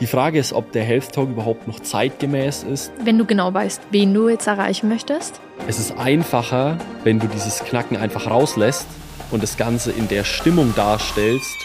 Die Frage ist, ob der Health Talk überhaupt noch zeitgemäß ist. Wenn du genau weißt, wen du jetzt erreichen möchtest. Es ist einfacher, wenn du dieses Knacken einfach rauslässt und das Ganze in der Stimmung darstellst,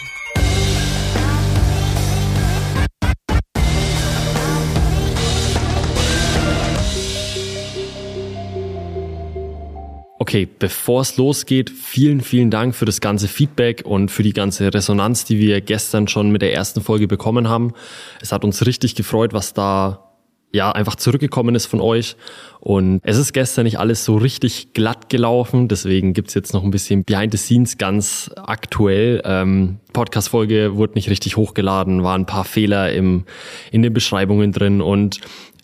Okay, bevor es losgeht, vielen, vielen Dank für das ganze Feedback und für die ganze Resonanz, die wir gestern schon mit der ersten Folge bekommen haben. Es hat uns richtig gefreut, was da ja einfach zurückgekommen ist von euch. Und es ist gestern nicht alles so richtig glatt gelaufen, deswegen gibt's jetzt noch ein bisschen Behind the Scenes ganz aktuell. Ähm, Podcast-Folge wurde nicht richtig hochgeladen, waren ein paar Fehler im, in den Beschreibungen drin und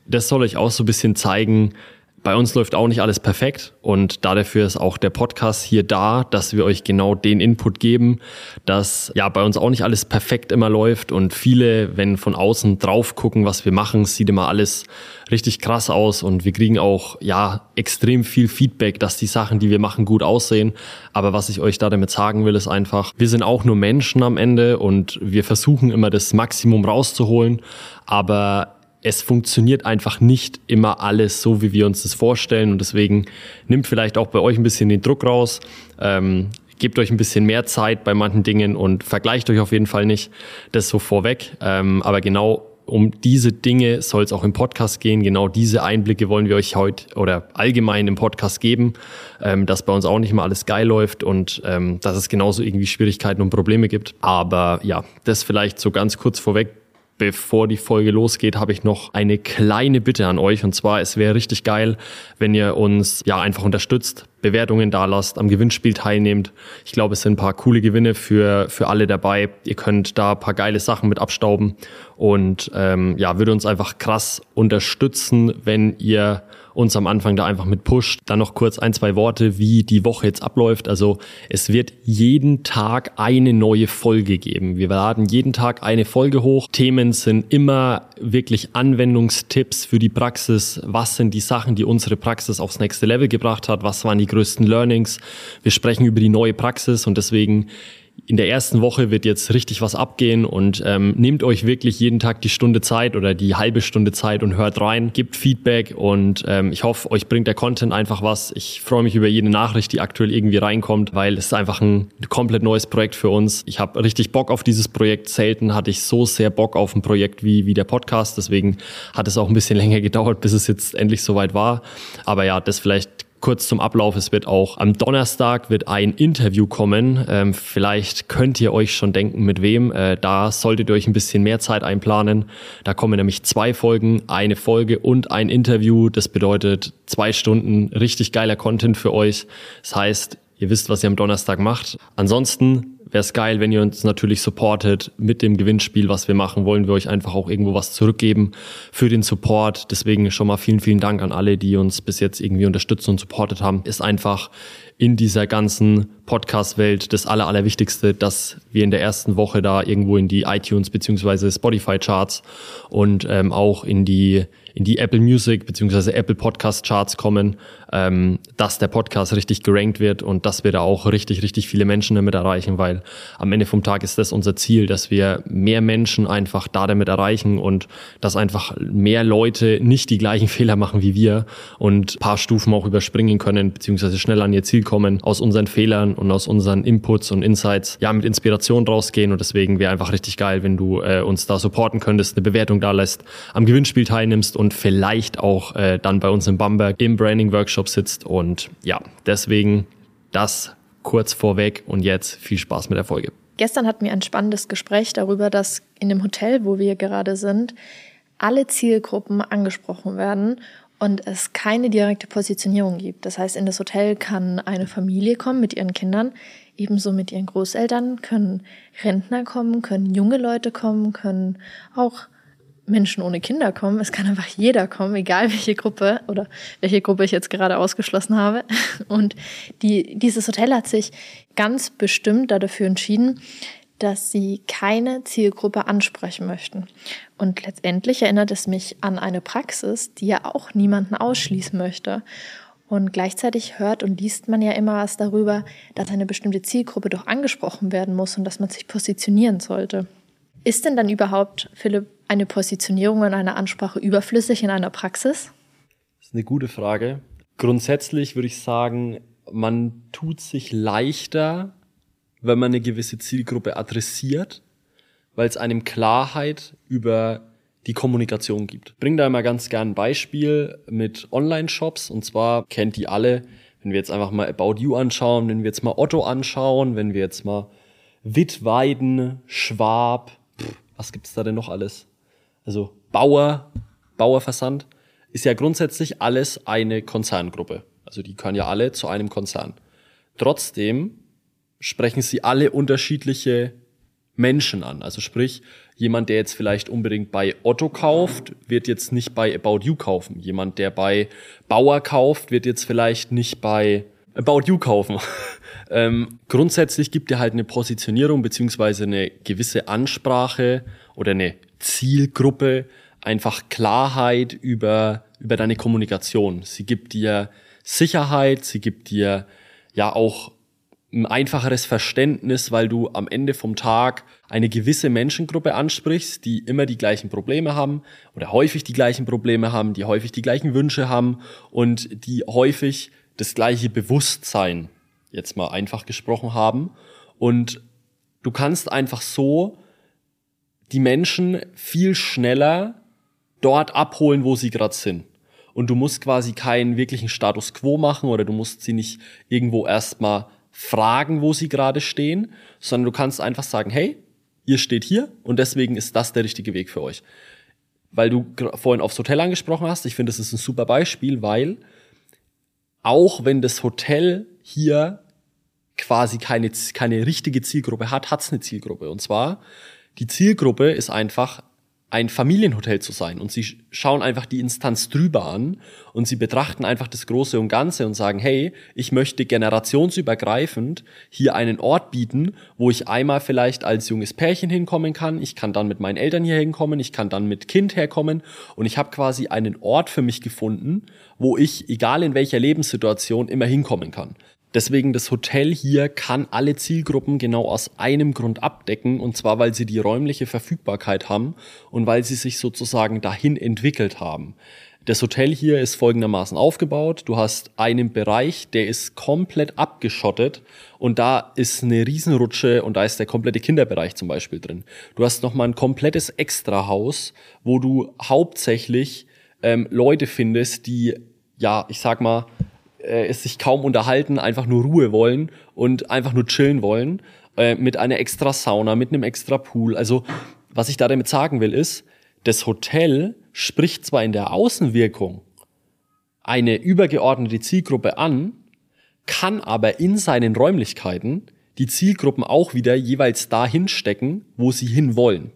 das soll euch auch so ein bisschen zeigen, bei uns läuft auch nicht alles perfekt und dafür ist auch der Podcast hier da, dass wir euch genau den Input geben, dass ja bei uns auch nicht alles perfekt immer läuft und viele, wenn von außen drauf gucken, was wir machen, sieht immer alles richtig krass aus und wir kriegen auch ja extrem viel Feedback, dass die Sachen, die wir machen, gut aussehen. Aber was ich euch da damit sagen will, ist einfach, wir sind auch nur Menschen am Ende und wir versuchen immer das Maximum rauszuholen, aber es funktioniert einfach nicht immer alles so, wie wir uns das vorstellen. Und deswegen nimmt vielleicht auch bei euch ein bisschen den Druck raus. Ähm, gebt euch ein bisschen mehr Zeit bei manchen Dingen und vergleicht euch auf jeden Fall nicht. Das so vorweg. Ähm, aber genau um diese Dinge soll es auch im Podcast gehen. Genau diese Einblicke wollen wir euch heute oder allgemein im Podcast geben, ähm, dass bei uns auch nicht mal alles geil läuft und ähm, dass es genauso irgendwie Schwierigkeiten und Probleme gibt. Aber ja, das vielleicht so ganz kurz vorweg bevor die Folge losgeht, habe ich noch eine kleine Bitte an euch. Und zwar, es wäre richtig geil, wenn ihr uns ja einfach unterstützt, Bewertungen da lasst, am Gewinnspiel teilnehmt. Ich glaube, es sind ein paar coole Gewinne für, für alle dabei. Ihr könnt da ein paar geile Sachen mit abstauben. Und ähm, ja, würde uns einfach krass unterstützen, wenn ihr uns am Anfang da einfach mit pusht. Dann noch kurz ein, zwei Worte, wie die Woche jetzt abläuft. Also es wird jeden Tag eine neue Folge geben. Wir laden jeden Tag eine Folge hoch. Themen sind immer wirklich Anwendungstipps für die Praxis. Was sind die Sachen, die unsere Praxis aufs nächste Level gebracht hat? Was waren die größten Learnings? Wir sprechen über die neue Praxis und deswegen in der ersten Woche wird jetzt richtig was abgehen und ähm, nehmt euch wirklich jeden Tag die Stunde Zeit oder die halbe Stunde Zeit und hört rein, gebt Feedback und ähm, ich hoffe, euch bringt der Content einfach was. Ich freue mich über jede Nachricht, die aktuell irgendwie reinkommt, weil es ist einfach ein komplett neues Projekt für uns. Ich habe richtig Bock auf dieses Projekt. Selten hatte ich so sehr Bock auf ein Projekt wie, wie der Podcast. Deswegen hat es auch ein bisschen länger gedauert, bis es jetzt endlich soweit war. Aber ja, das vielleicht Kurz zum Ablauf, es wird auch am Donnerstag wird ein Interview kommen. Ähm, vielleicht könnt ihr euch schon denken, mit wem. Äh, da solltet ihr euch ein bisschen mehr Zeit einplanen. Da kommen nämlich zwei Folgen, eine Folge und ein Interview. Das bedeutet zwei Stunden richtig geiler Content für euch. Das heißt, ihr wisst, was ihr am Donnerstag macht. Ansonsten wäre es geil, wenn ihr uns natürlich supportet mit dem Gewinnspiel, was wir machen. Wollen wir euch einfach auch irgendwo was zurückgeben für den Support. Deswegen schon mal vielen, vielen Dank an alle, die uns bis jetzt irgendwie unterstützt und supportet haben. Ist einfach in dieser ganzen Podcast-Welt das Aller, Allerwichtigste, dass wir in der ersten Woche da irgendwo in die iTunes beziehungsweise Spotify-Charts und ähm, auch in die in die Apple Music beziehungsweise Apple Podcast Charts kommen, ähm, dass der Podcast richtig gerankt wird und dass wir da auch richtig, richtig viele Menschen damit erreichen, weil am Ende vom Tag ist das unser Ziel, dass wir mehr Menschen einfach da damit erreichen und dass einfach mehr Leute nicht die gleichen Fehler machen wie wir und paar Stufen auch überspringen können, beziehungsweise schnell an ihr Ziel kommen, aus unseren Fehlern und aus unseren Inputs und Insights ja mit Inspiration rausgehen und deswegen wäre einfach richtig geil, wenn du äh, uns da supporten könntest, eine Bewertung da lässt, am Gewinnspiel teilnimmst und vielleicht auch äh, dann bei uns in Bamberg im Branding Workshop sitzt. Und ja, deswegen das kurz vorweg und jetzt viel Spaß mit der Folge. Gestern hatten wir ein spannendes Gespräch darüber, dass in dem Hotel, wo wir gerade sind, alle Zielgruppen angesprochen werden und es keine direkte Positionierung gibt. Das heißt, in das Hotel kann eine Familie kommen mit ihren Kindern, ebenso mit ihren Großeltern, können Rentner kommen, können junge Leute kommen, können auch Menschen ohne Kinder kommen. Es kann einfach jeder kommen, egal welche Gruppe oder welche Gruppe ich jetzt gerade ausgeschlossen habe. Und die, dieses Hotel hat sich ganz bestimmt dafür entschieden, dass sie keine Zielgruppe ansprechen möchten. Und letztendlich erinnert es mich an eine Praxis, die ja auch niemanden ausschließen möchte. Und gleichzeitig hört und liest man ja immer was darüber, dass eine bestimmte Zielgruppe doch angesprochen werden muss und dass man sich positionieren sollte. Ist denn dann überhaupt, Philipp, eine Positionierung in einer Ansprache überflüssig in einer Praxis? Das ist eine gute Frage. Grundsätzlich würde ich sagen, man tut sich leichter, wenn man eine gewisse Zielgruppe adressiert, weil es einem Klarheit über die Kommunikation gibt. Ich bring da immer ganz gern ein Beispiel mit Online-Shops und zwar kennt die alle, wenn wir jetzt einfach mal About You anschauen, wenn wir jetzt mal Otto anschauen, wenn wir jetzt mal Wittweiden, Schwab, pff, was gibt's da denn noch alles? Also Bauer, Bauerversand, ist ja grundsätzlich alles eine Konzerngruppe. Also die können ja alle zu einem Konzern. Trotzdem sprechen sie alle unterschiedliche Menschen an. Also sprich, jemand, der jetzt vielleicht unbedingt bei Otto kauft, wird jetzt nicht bei About You kaufen. Jemand, der bei Bauer kauft, wird jetzt vielleicht nicht bei About You kaufen. ähm, grundsätzlich gibt er halt eine Positionierung beziehungsweise eine gewisse Ansprache oder eine Zielgruppe, einfach Klarheit über, über deine Kommunikation. Sie gibt dir Sicherheit, sie gibt dir ja auch ein einfacheres Verständnis, weil du am Ende vom Tag eine gewisse Menschengruppe ansprichst, die immer die gleichen Probleme haben oder häufig die gleichen Probleme haben, die häufig die gleichen Wünsche haben und die häufig das gleiche Bewusstsein, jetzt mal einfach gesprochen haben. Und du kannst einfach so die Menschen viel schneller dort abholen, wo sie gerade sind. Und du musst quasi keinen wirklichen Status quo machen oder du musst sie nicht irgendwo erstmal fragen, wo sie gerade stehen, sondern du kannst einfach sagen, hey, ihr steht hier und deswegen ist das der richtige Weg für euch. Weil du vorhin aufs Hotel angesprochen hast, ich finde, das ist ein super Beispiel, weil auch wenn das Hotel hier quasi keine, keine richtige Zielgruppe hat, hat es eine Zielgruppe. Und zwar, die Zielgruppe ist einfach ein Familienhotel zu sein. Und sie schauen einfach die Instanz drüber an und sie betrachten einfach das Große und Ganze und sagen, hey, ich möchte generationsübergreifend hier einen Ort bieten, wo ich einmal vielleicht als junges Pärchen hinkommen kann, ich kann dann mit meinen Eltern hier hinkommen, ich kann dann mit Kind herkommen und ich habe quasi einen Ort für mich gefunden, wo ich, egal in welcher Lebenssituation, immer hinkommen kann. Deswegen das Hotel hier kann alle Zielgruppen genau aus einem Grund abdecken, und zwar weil sie die räumliche Verfügbarkeit haben und weil sie sich sozusagen dahin entwickelt haben. Das Hotel hier ist folgendermaßen aufgebaut. Du hast einen Bereich, der ist komplett abgeschottet und da ist eine Riesenrutsche und da ist der komplette Kinderbereich zum Beispiel drin. Du hast nochmal ein komplettes Extrahaus, wo du hauptsächlich ähm, Leute findest, die, ja, ich sag mal, äh, es sich kaum unterhalten, einfach nur Ruhe wollen und einfach nur chillen wollen, äh, mit einer extra Sauna, mit einem extra Pool. Also, was ich da damit sagen will, ist, das Hotel spricht zwar in der Außenwirkung eine übergeordnete Zielgruppe an, kann aber in seinen Räumlichkeiten die Zielgruppen auch wieder jeweils dahin stecken, wo sie hinwollen.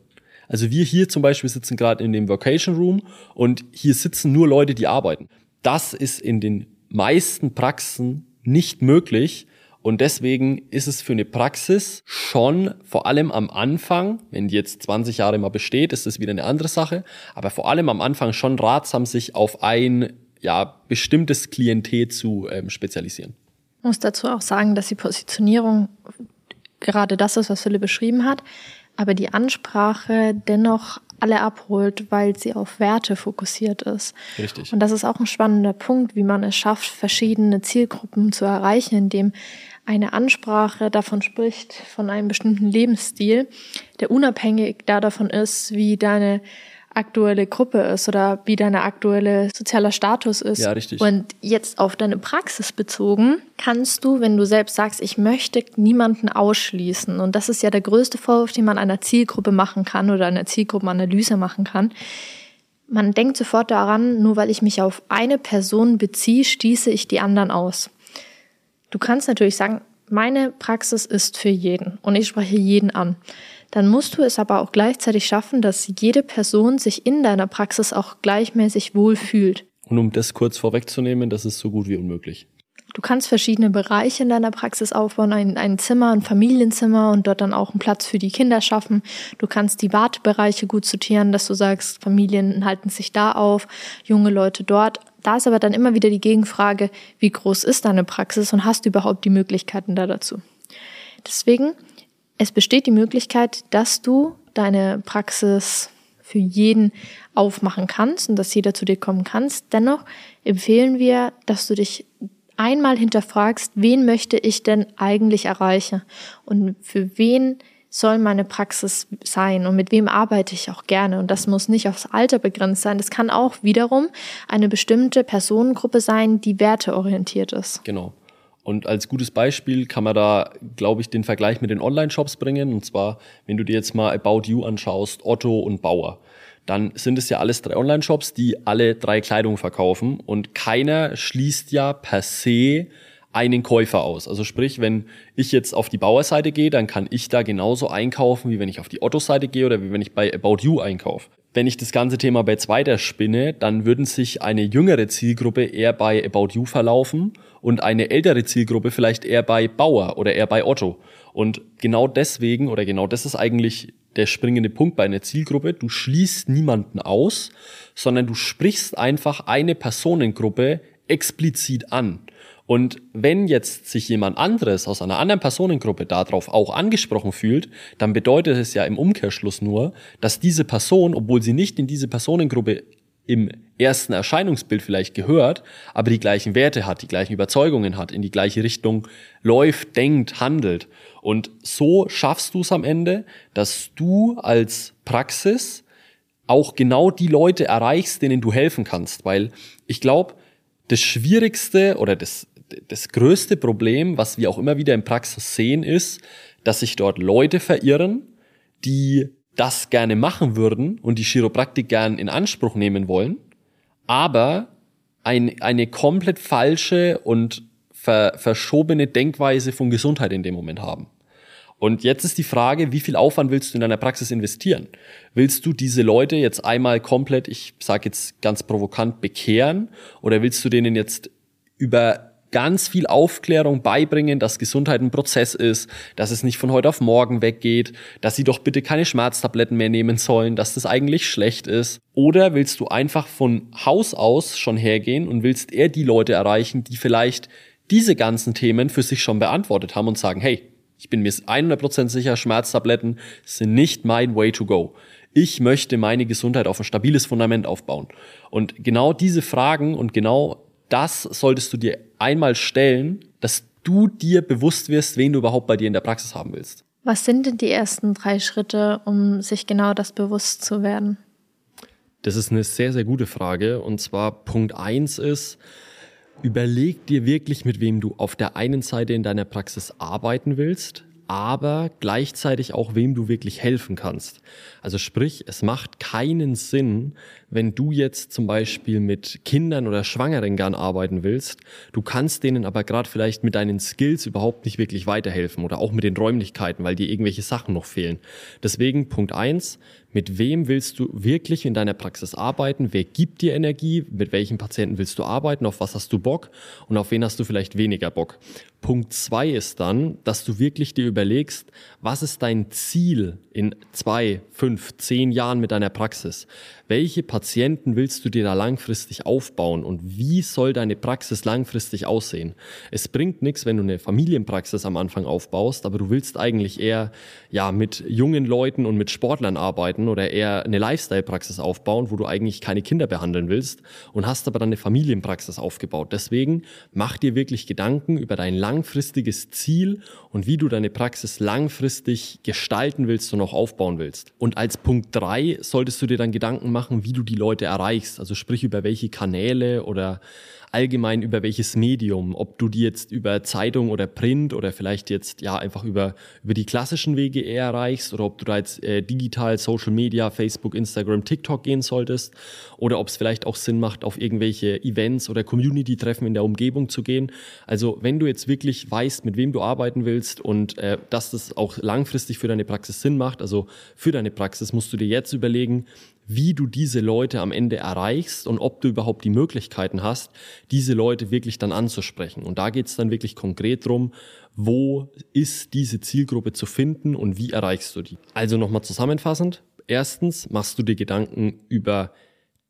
Also wir hier zum Beispiel sitzen gerade in dem Vocation Room und hier sitzen nur Leute, die arbeiten. Das ist in den meisten Praxen nicht möglich. Und deswegen ist es für eine Praxis schon vor allem am Anfang, wenn die jetzt 20 Jahre mal besteht, ist das wieder eine andere Sache, aber vor allem am Anfang schon ratsam, sich auf ein ja, bestimmtes Klientel zu ähm, spezialisieren. Ich muss dazu auch sagen, dass die Positionierung gerade das ist, was Philipp beschrieben hat, aber die Ansprache dennoch alle abholt, weil sie auf Werte fokussiert ist. Richtig. Und das ist auch ein spannender Punkt, wie man es schafft, verschiedene Zielgruppen zu erreichen, indem eine Ansprache davon spricht, von einem bestimmten Lebensstil, der unabhängig davon ist, wie deine aktuelle Gruppe ist oder wie deine aktuelle sozialer Status ist. Ja, richtig. Und jetzt auf deine Praxis bezogen, kannst du, wenn du selbst sagst, ich möchte niemanden ausschließen, und das ist ja der größte Vorwurf, den man einer Zielgruppe machen kann oder einer Zielgruppenanalyse machen kann, man denkt sofort daran, nur weil ich mich auf eine Person beziehe, schließe ich die anderen aus. Du kannst natürlich sagen, meine Praxis ist für jeden und ich spreche jeden an dann musst du es aber auch gleichzeitig schaffen, dass jede Person sich in deiner Praxis auch gleichmäßig wohlfühlt. Und um das kurz vorwegzunehmen, das ist so gut wie unmöglich. Du kannst verschiedene Bereiche in deiner Praxis aufbauen, ein, ein Zimmer, ein Familienzimmer und dort dann auch einen Platz für die Kinder schaffen. Du kannst die Wartebereiche gut sortieren, dass du sagst, Familien halten sich da auf, junge Leute dort. Da ist aber dann immer wieder die Gegenfrage, wie groß ist deine Praxis und hast du überhaupt die Möglichkeiten da dazu? Deswegen es besteht die Möglichkeit, dass du deine Praxis für jeden aufmachen kannst und dass jeder zu dir kommen kannst. Dennoch empfehlen wir, dass du dich einmal hinterfragst, wen möchte ich denn eigentlich erreichen und für wen soll meine Praxis sein und mit wem arbeite ich auch gerne. Und das muss nicht aufs Alter begrenzt sein. Das kann auch wiederum eine bestimmte Personengruppe sein, die werteorientiert ist. Genau. Und als gutes Beispiel kann man da, glaube ich, den Vergleich mit den Online-Shops bringen. Und zwar, wenn du dir jetzt mal About You anschaust, Otto und Bauer, dann sind es ja alles drei Online-Shops, die alle drei Kleidung verkaufen. Und keiner schließt ja per se einen Käufer aus. Also sprich, wenn ich jetzt auf die Bauerseite gehe, dann kann ich da genauso einkaufen, wie wenn ich auf die Otto-Seite gehe oder wie wenn ich bei About You einkaufe. Wenn ich das ganze Thema bei zweiter spinne, dann würden sich eine jüngere Zielgruppe eher bei About You verlaufen und eine ältere Zielgruppe vielleicht eher bei Bauer oder eher bei Otto. Und genau deswegen oder genau das ist eigentlich der springende Punkt bei einer Zielgruppe. Du schließt niemanden aus, sondern du sprichst einfach eine Personengruppe explizit an. Und wenn jetzt sich jemand anderes aus einer anderen Personengruppe darauf auch angesprochen fühlt, dann bedeutet es ja im Umkehrschluss nur, dass diese Person, obwohl sie nicht in diese Personengruppe im ersten Erscheinungsbild vielleicht gehört, aber die gleichen Werte hat, die gleichen Überzeugungen hat, in die gleiche Richtung läuft, denkt, handelt. Und so schaffst du es am Ende, dass du als Praxis auch genau die Leute erreichst, denen du helfen kannst. Weil ich glaube, das Schwierigste oder das, das größte Problem, was wir auch immer wieder in Praxis sehen, ist, dass sich dort Leute verirren, die das gerne machen würden und die Chiropraktik gern in Anspruch nehmen wollen, aber ein, eine komplett falsche und ver, verschobene Denkweise von Gesundheit in dem Moment haben. Und jetzt ist die Frage, wie viel Aufwand willst du in deiner Praxis investieren? Willst du diese Leute jetzt einmal komplett, ich sage jetzt ganz provokant, bekehren oder willst du denen jetzt über ganz viel Aufklärung beibringen, dass Gesundheit ein Prozess ist, dass es nicht von heute auf morgen weggeht, dass sie doch bitte keine Schmerztabletten mehr nehmen sollen, dass das eigentlich schlecht ist? Oder willst du einfach von Haus aus schon hergehen und willst eher die Leute erreichen, die vielleicht diese ganzen Themen für sich schon beantwortet haben und sagen, hey, ich bin mir 100% sicher, Schmerztabletten sind nicht mein way to go. Ich möchte meine Gesundheit auf ein stabiles Fundament aufbauen. Und genau diese Fragen und genau das solltest du dir einmal stellen, dass du dir bewusst wirst, wen du überhaupt bei dir in der Praxis haben willst. Was sind denn die ersten drei Schritte, um sich genau das bewusst zu werden? Das ist eine sehr, sehr gute Frage. Und zwar Punkt eins ist, überleg dir wirklich, mit wem du auf der einen Seite in deiner Praxis arbeiten willst, aber gleichzeitig auch wem du wirklich helfen kannst. Also sprich, es macht keinen Sinn, wenn du jetzt zum Beispiel mit Kindern oder Schwangeren gern arbeiten willst, du kannst denen aber gerade vielleicht mit deinen Skills überhaupt nicht wirklich weiterhelfen oder auch mit den Räumlichkeiten, weil dir irgendwelche Sachen noch fehlen. Deswegen Punkt eins: mit wem willst du wirklich in deiner Praxis arbeiten? Wer gibt dir Energie? Mit welchen Patienten willst du arbeiten? Auf was hast du Bock? Und auf wen hast du vielleicht weniger Bock? Punkt zwei ist dann, dass du wirklich dir überlegst, was ist dein Ziel in zwei, fünf, zehn Jahren mit deiner Praxis? welche Patienten willst du dir da langfristig aufbauen und wie soll deine Praxis langfristig aussehen? Es bringt nichts, wenn du eine Familienpraxis am Anfang aufbaust, aber du willst eigentlich eher ja mit jungen Leuten und mit Sportlern arbeiten oder eher eine Lifestyle-Praxis aufbauen, wo du eigentlich keine Kinder behandeln willst und hast aber dann eine Familienpraxis aufgebaut. Deswegen mach dir wirklich Gedanken über dein langfristiges Ziel und wie du deine Praxis langfristig gestalten willst und auch aufbauen willst. Und als Punkt drei solltest du dir dann Gedanken machen, wie du die Leute erreichst. Also sprich über welche Kanäle oder allgemein über welches Medium, ob du die jetzt über Zeitung oder Print oder vielleicht jetzt ja einfach über, über die klassischen Wege eher erreichst oder ob du da jetzt äh, digital Social Media, Facebook, Instagram, TikTok gehen solltest oder ob es vielleicht auch Sinn macht, auf irgendwelche Events oder Community-Treffen in der Umgebung zu gehen. Also wenn du jetzt wirklich weißt, mit wem du arbeiten willst und äh, dass das auch langfristig für deine Praxis Sinn macht, also für deine Praxis musst du dir jetzt überlegen, wie du diese Leute am Ende erreichst und ob du überhaupt die Möglichkeiten hast, diese Leute wirklich dann anzusprechen. Und da geht es dann wirklich konkret drum, wo ist diese Zielgruppe zu finden und wie erreichst du die. Also nochmal zusammenfassend. Erstens machst du dir Gedanken über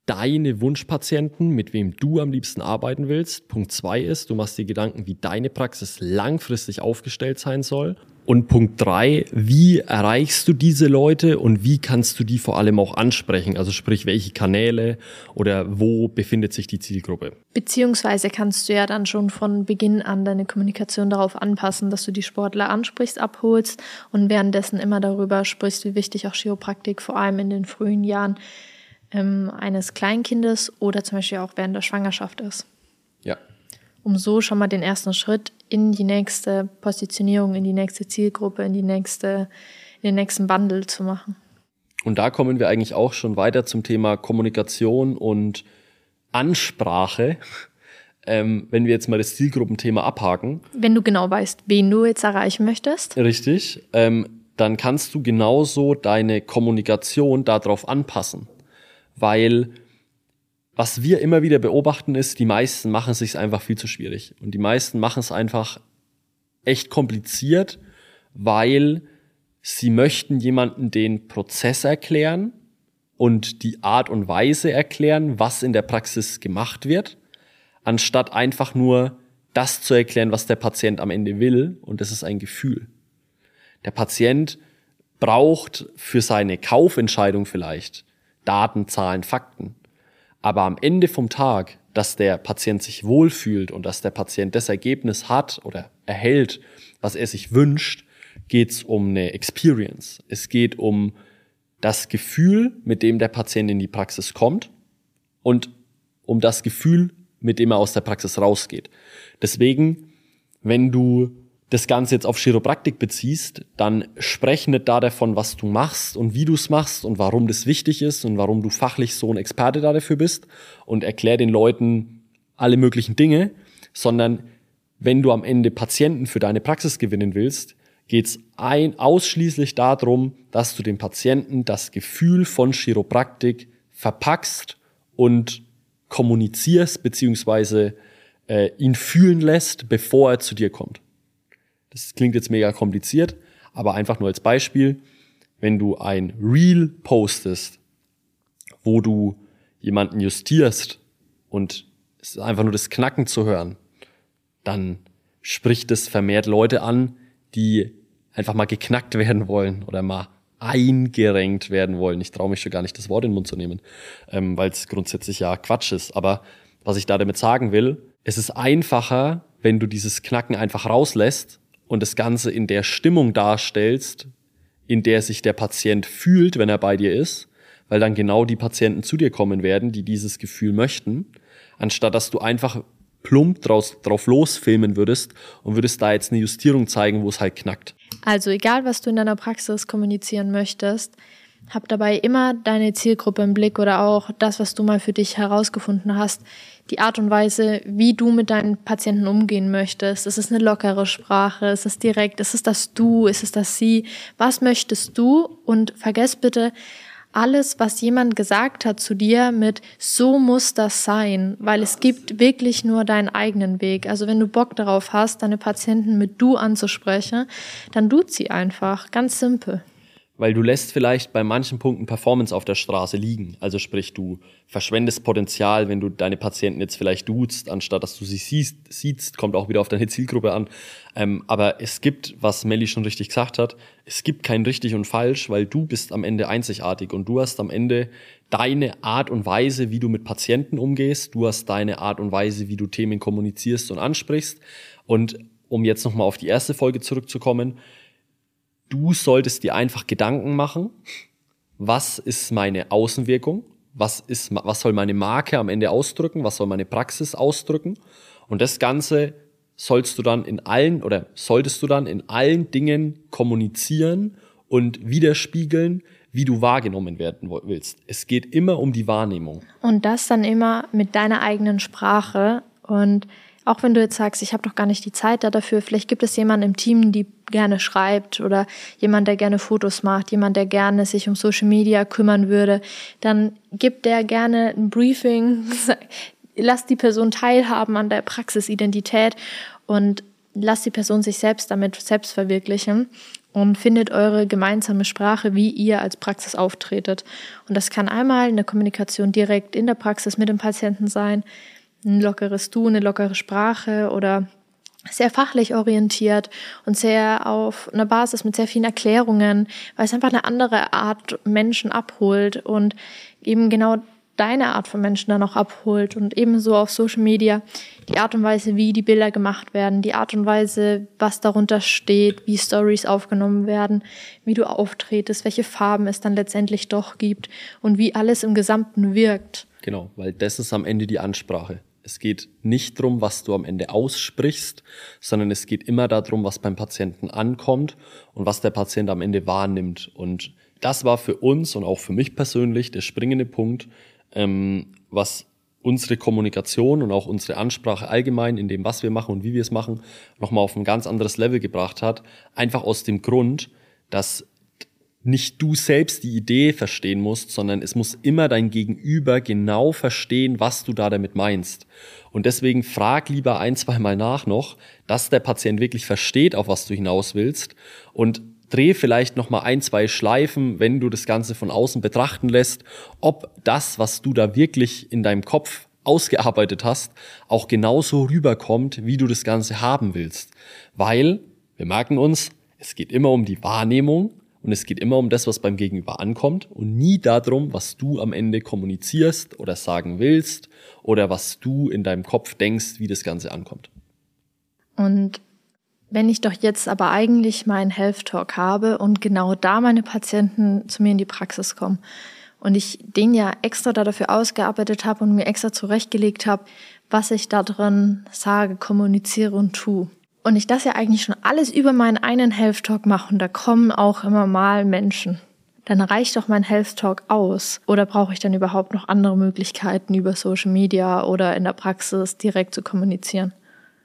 deine Wunschpatienten, mit wem du am liebsten arbeiten willst. Punkt zwei ist, du machst dir Gedanken, wie deine Praxis langfristig aufgestellt sein soll. Und Punkt drei, wie erreichst du diese Leute und wie kannst du die vor allem auch ansprechen? Also sprich, welche Kanäle oder wo befindet sich die Zielgruppe? Beziehungsweise kannst du ja dann schon von Beginn an deine Kommunikation darauf anpassen, dass du die Sportler ansprichst, abholst und währenddessen immer darüber sprichst, wie wichtig auch Chiropraktik vor allem in den frühen Jahren ähm, eines Kleinkindes oder zum Beispiel auch während der Schwangerschaft ist. Ja. Um so schon mal den ersten Schritt in die nächste Positionierung, in die nächste Zielgruppe, in die nächste, in den nächsten Bundle zu machen. Und da kommen wir eigentlich auch schon weiter zum Thema Kommunikation und Ansprache. Ähm, wenn wir jetzt mal das Zielgruppenthema abhaken. Wenn du genau weißt, wen du jetzt erreichen möchtest. Richtig. Ähm, dann kannst du genauso deine Kommunikation darauf anpassen. Weil was wir immer wieder beobachten ist, die meisten machen es sich einfach viel zu schwierig. Und die meisten machen es einfach echt kompliziert, weil sie möchten jemanden den Prozess erklären und die Art und Weise erklären, was in der Praxis gemacht wird, anstatt einfach nur das zu erklären, was der Patient am Ende will. Und das ist ein Gefühl. Der Patient braucht für seine Kaufentscheidung vielleicht Daten, Zahlen, Fakten. Aber am Ende vom Tag, dass der Patient sich wohlfühlt und dass der Patient das Ergebnis hat oder erhält, was er sich wünscht, geht es um eine Experience. Es geht um das Gefühl, mit dem der Patient in die Praxis kommt und um das Gefühl, mit dem er aus der Praxis rausgeht. Deswegen, wenn du das Ganze jetzt auf Chiropraktik beziehst, dann sprech nicht da davon, was du machst und wie du es machst und warum das wichtig ist und warum du fachlich so ein Experte da dafür bist und erklär den Leuten alle möglichen Dinge, sondern wenn du am Ende Patienten für deine Praxis gewinnen willst, geht's ein, ausschließlich darum, dass du dem Patienten das Gefühl von Chiropraktik verpackst und kommunizierst beziehungsweise äh, ihn fühlen lässt, bevor er zu dir kommt. Das klingt jetzt mega kompliziert, aber einfach nur als Beispiel, wenn du ein Reel postest, wo du jemanden justierst und es ist einfach nur das Knacken zu hören, dann spricht es vermehrt Leute an, die einfach mal geknackt werden wollen oder mal eingerenkt werden wollen. Ich traue mich schon gar nicht, das Wort in den Mund zu nehmen, ähm, weil es grundsätzlich ja Quatsch ist. Aber was ich da damit sagen will, es ist einfacher, wenn du dieses Knacken einfach rauslässt und das Ganze in der Stimmung darstellst, in der sich der Patient fühlt, wenn er bei dir ist, weil dann genau die Patienten zu dir kommen werden, die dieses Gefühl möchten, anstatt dass du einfach plump draus, drauf losfilmen würdest und würdest da jetzt eine Justierung zeigen, wo es halt knackt. Also egal, was du in deiner Praxis kommunizieren möchtest, hab dabei immer deine Zielgruppe im Blick oder auch das, was du mal für dich herausgefunden hast, die Art und Weise, wie du mit deinen Patienten umgehen möchtest. Ist es eine lockere Sprache? Ist es direkt? Ist es das Du? Ist es das Sie? Was möchtest du? Und vergess bitte alles, was jemand gesagt hat zu dir mit so muss das sein, weil es gibt wirklich nur deinen eigenen Weg. Also wenn du Bock darauf hast, deine Patienten mit Du anzusprechen, dann du sie einfach. Ganz simpel weil du lässt vielleicht bei manchen Punkten Performance auf der Straße liegen. Also sprich, du verschwendest Potenzial, wenn du deine Patienten jetzt vielleicht duzt, anstatt dass du sie siehst, siehst kommt auch wieder auf deine Zielgruppe an. Ähm, aber es gibt, was Melly schon richtig gesagt hat, es gibt kein richtig und falsch, weil du bist am Ende einzigartig und du hast am Ende deine Art und Weise, wie du mit Patienten umgehst, du hast deine Art und Weise, wie du Themen kommunizierst und ansprichst. Und um jetzt nochmal auf die erste Folge zurückzukommen, du solltest dir einfach Gedanken machen, was ist meine Außenwirkung, was, ist, was soll meine Marke am Ende ausdrücken, was soll meine Praxis ausdrücken. Und das Ganze sollst du dann in allen oder solltest du dann in allen Dingen kommunizieren und widerspiegeln, wie du wahrgenommen werden willst. Es geht immer um die Wahrnehmung. Und das dann immer mit deiner eigenen Sprache und auch wenn du jetzt sagst, ich habe doch gar nicht die Zeit da dafür, vielleicht gibt es jemanden im Team, die gerne schreibt oder jemand, der gerne Fotos macht, jemand, der gerne sich um Social Media kümmern würde, dann gibt der gerne ein Briefing, lass die Person teilhaben an der Praxisidentität und lass die Person sich selbst damit selbst verwirklichen und findet eure gemeinsame Sprache, wie ihr als Praxis auftretet. Und das kann einmal in der Kommunikation direkt in der Praxis mit dem Patienten sein, ein lockeres Du, eine lockere Sprache oder sehr fachlich orientiert und sehr auf einer Basis mit sehr vielen Erklärungen, weil es einfach eine andere Art Menschen abholt und eben genau deine Art von Menschen dann auch abholt und ebenso auf Social Media die Art und Weise, wie die Bilder gemacht werden, die Art und Weise, was darunter steht, wie Stories aufgenommen werden, wie du auftretest, welche Farben es dann letztendlich doch gibt und wie alles im Gesamten wirkt. Genau, weil das ist am Ende die Ansprache. Es geht nicht darum, was du am Ende aussprichst, sondern es geht immer darum, was beim Patienten ankommt und was der Patient am Ende wahrnimmt. Und das war für uns und auch für mich persönlich der springende Punkt, ähm, was unsere Kommunikation und auch unsere Ansprache allgemein in dem, was wir machen und wie wir es machen, nochmal auf ein ganz anderes Level gebracht hat. Einfach aus dem Grund, dass nicht du selbst die Idee verstehen musst, sondern es muss immer dein Gegenüber genau verstehen, was du da damit meinst. Und deswegen frag lieber ein, zwei Mal nach noch, dass der Patient wirklich versteht, auf was du hinaus willst und dreh vielleicht noch mal ein, zwei Schleifen, wenn du das Ganze von außen betrachten lässt, ob das, was du da wirklich in deinem Kopf ausgearbeitet hast, auch genauso rüberkommt, wie du das Ganze haben willst. Weil, wir merken uns, es geht immer um die Wahrnehmung und es geht immer um das, was beim Gegenüber ankommt und nie darum, was du am Ende kommunizierst oder sagen willst oder was du in deinem Kopf denkst, wie das Ganze ankommt. Und wenn ich doch jetzt aber eigentlich meinen Health Talk habe und genau da meine Patienten zu mir in die Praxis kommen und ich den ja extra dafür ausgearbeitet habe und mir extra zurechtgelegt habe, was ich da drin sage, kommuniziere und tue und ich das ja eigentlich schon alles über meinen einen Health Talk mache und da kommen auch immer mal Menschen, dann reicht doch mein Health Talk aus. Oder brauche ich dann überhaupt noch andere Möglichkeiten über Social Media oder in der Praxis direkt zu kommunizieren?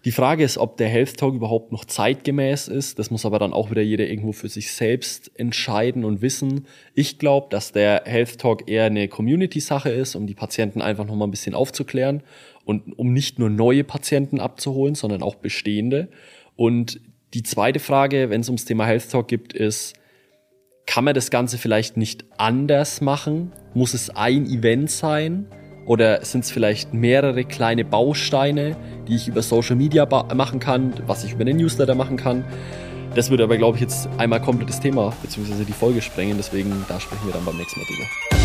Die Frage ist, ob der Health Talk überhaupt noch zeitgemäß ist. Das muss aber dann auch wieder jeder irgendwo für sich selbst entscheiden und wissen. Ich glaube, dass der Health Talk eher eine Community-Sache ist, um die Patienten einfach noch mal ein bisschen aufzuklären und um nicht nur neue Patienten abzuholen, sondern auch bestehende. Und die zweite Frage, wenn es ums Thema Health Talk gibt, ist, kann man das Ganze vielleicht nicht anders machen? Muss es ein Event sein? Oder sind es vielleicht mehrere kleine Bausteine, die ich über Social Media machen kann, was ich über den Newsletter machen kann? Das würde aber, glaube ich, jetzt einmal komplettes Thema bzw. die Folge sprengen. Deswegen, da sprechen wir dann beim nächsten Mal drüber.